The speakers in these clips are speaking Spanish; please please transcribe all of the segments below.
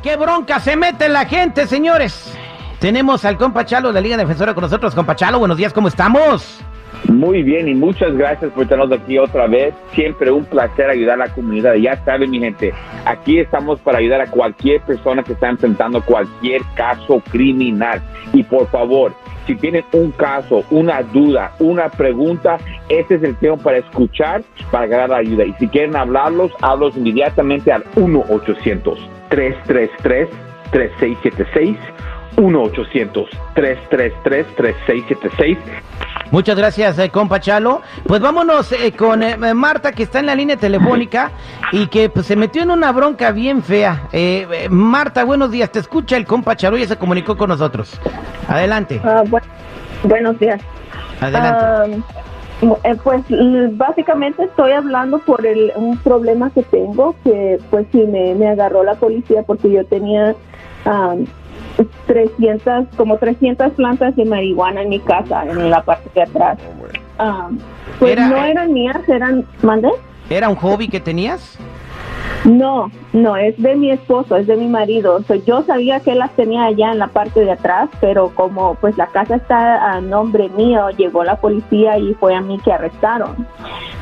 ¿En qué bronca se mete la gente, señores? Tenemos al compa Chalo de la Liga Defensora con nosotros. Compa Chalo, buenos días, ¿cómo estamos? Muy bien y muchas gracias por tenernos aquí otra vez. Siempre un placer ayudar a la comunidad. Ya saben, mi gente, aquí estamos para ayudar a cualquier persona que está enfrentando cualquier caso criminal. Y por favor, si tienen un caso, una duda, una pregunta, este es el tiempo para escuchar, para ganar la ayuda. Y si quieren hablarlos, hablos inmediatamente al 1-800-333-3676. 1-800-333-3676. Muchas gracias, eh, compa Chalo. Pues vámonos eh, con eh, Marta, que está en la línea telefónica y que pues, se metió en una bronca bien fea. Eh, eh, Marta, buenos días. Te escucha el compa Chalo y ya se comunicó con nosotros. Adelante, Ah, bu- buenos días. adelante. Ah, pues l- básicamente estoy hablando por el, un problema que tengo, que pues sí me, me agarró la policía porque yo tenía ah, 300, como 300 plantas de marihuana en mi casa, en la parte de atrás. Ah, pues Era- no eran mías, eran, ¿mande? ¿Era un hobby que tenías? No, no, es de mi esposo, es de mi marido. Yo sabía que las tenía allá en la parte de atrás, pero como pues la casa está a nombre mío, llegó la policía y fue a mí que arrestaron.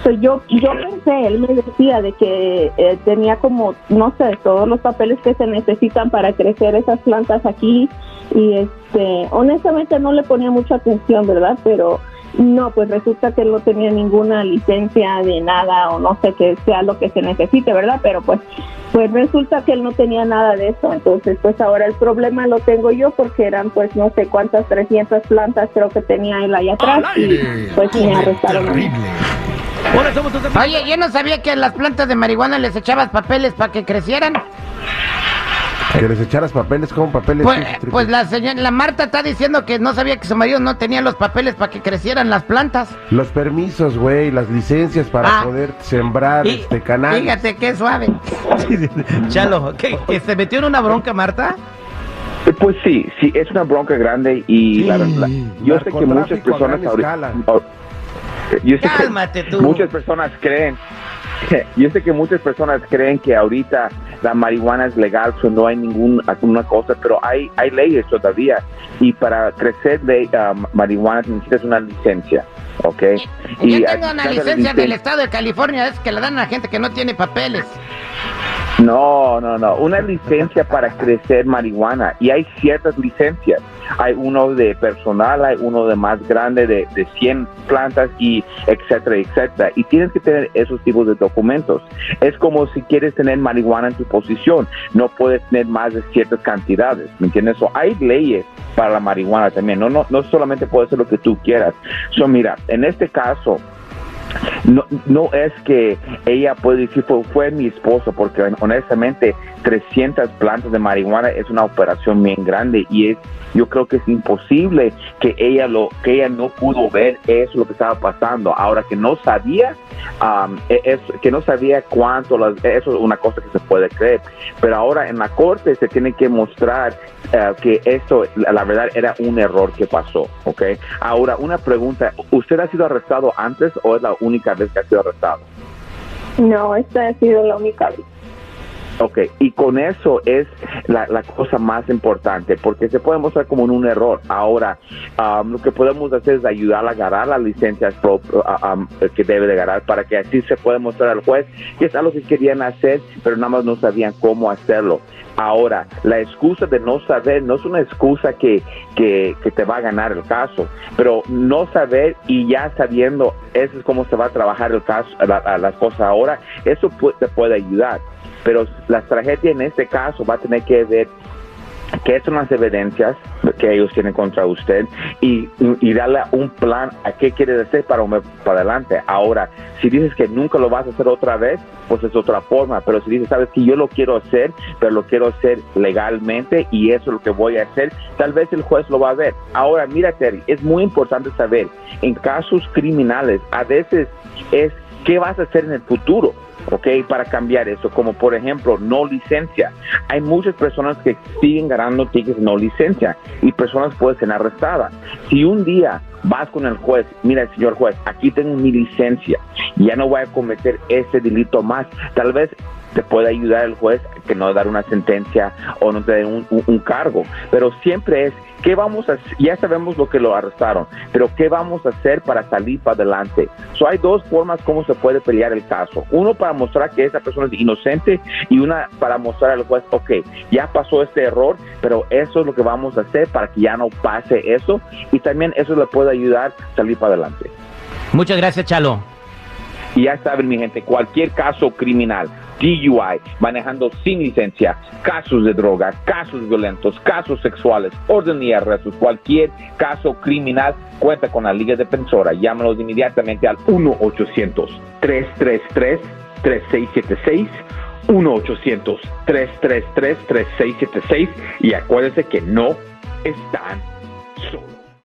So, yo, yo pensé, él me decía de que eh, tenía como, no sé, todos los papeles que se necesitan para crecer esas plantas aquí y este, honestamente no le ponía mucha atención, ¿verdad? Pero no, pues resulta que él no tenía ninguna licencia de nada o no sé qué sea lo que se necesite, ¿verdad? Pero pues pues resulta que él no tenía nada de eso, entonces pues ahora el problema lo tengo yo porque eran pues no sé cuántas 300 plantas creo que tenía él ahí atrás y pues me arrestaron. Oye, yo no sabía que a las plantas de marihuana les echabas papeles para que crecieran. Que les echaras papeles como papeles. Pues, pues la señora, la Marta está diciendo que no sabía que su marido no tenía los papeles para que crecieran las plantas. Los permisos, güey, las licencias para Ah. poder sembrar Y- este canal. Fíjate qué suave. Chalo, ¿que, que se metió en una bronca, Marta? Eh, Pues sí, sí, es una bronca grande y la verdad, yo sé que muchas personas gran ahorita... escala. yo sé que Cálmate tú. Muchas personas creen, yo sé que muchas personas creen que ahorita la marihuana es legal, so no hay ninguna cosa, pero hay, hay leyes todavía y para crecer de ah, marihuana necesitas una licencia, ¿ok? Yo ah, tengo una licencia licen- del estado de California, es que le dan a la gente que no tiene papeles. No, no, no. Una licencia para crecer marihuana. Y hay ciertas licencias. Hay uno de personal, hay uno de más grande de, de 100 plantas y etcétera, etcétera. Y tienes que tener esos tipos de documentos. Es como si quieres tener marihuana en tu posición. No puedes tener más de ciertas cantidades. ¿Me entiendes? Hay leyes para la marihuana también. No, no, no solamente puede ser lo que tú quieras. So, mira, en este caso, no, no es que ella puede decir fue, fue mi esposo, porque honestamente 300 plantas de marihuana es una operación bien grande y es yo creo que es imposible que ella lo que ella no pudo ver eso lo que estaba pasando. Ahora que no sabía um, que no sabía cuánto las- eso es una cosa que se puede creer, pero ahora en la corte se tiene que mostrar eh, que esto la, la verdad era un error que pasó, ¿ok? Ahora una pregunta, ¿usted ha sido arrestado antes o es la única vez que ha sido arrestado? No, esta ha sido la única vez. Ok, y con eso es la, la cosa más importante, porque se puede mostrar como un error. Ahora, um, lo que podemos hacer es ayudar a agarrar las licencias pro- que debe de agarrar para que así se pueda mostrar al juez que es algo que querían hacer, pero nada más no sabían cómo hacerlo. Ahora, la excusa de no saber no es una excusa que, que, que te va a ganar el caso, pero no saber y ya sabiendo eso es cómo se va a trabajar el caso, la- la- las cosas ahora, eso te puede ayudar pero la tragedia en este caso va a tener que ver qué son las evidencias que ellos tienen contra usted y, y darle un plan a qué quieres hacer para, para adelante. Ahora, si dices que nunca lo vas a hacer otra vez, pues es otra forma, pero si dices, sabes que yo lo quiero hacer, pero lo quiero hacer legalmente y eso es lo que voy a hacer, tal vez el juez lo va a ver. Ahora, mira, Terry, es muy importante saber, en casos criminales, a veces es qué vas a hacer en el futuro. ¿Ok? Para cambiar eso, como por ejemplo, no licencia. Hay muchas personas que siguen ganando tickets no licencia y personas pueden ser arrestadas. Si un día vas con el juez, mira, señor juez, aquí tengo mi licencia, ya no voy a cometer ese delito más. Tal vez te puede ayudar el juez que no dar una sentencia o no te den un, un- un cargo. Pero siempre es, ¿qué vamos a hacer? Ya sabemos lo que lo arrestaron, pero ¿qué vamos a hacer para salir para adelante? So, hay dos formas cómo se puede pelear el caso. Uno para mostrar que esa persona es inocente y una para mostrar al juez, ok, ya pasó este error, pero eso es lo que vamos a hacer para que ya no pase eso y también eso le puede ayudar a salir para adelante. Muchas gracias, Chalo. Y ya saben, mi gente, cualquier caso criminal, DUI, manejando sin licencia, casos de droga, casos violentos, casos sexuales, orden y arrestos, cualquier caso criminal, cuenta con la Liga Defensora. Llámanos inmediatamente al 1-800-333-3676. 1-800-333-3676 y acuérdense que no están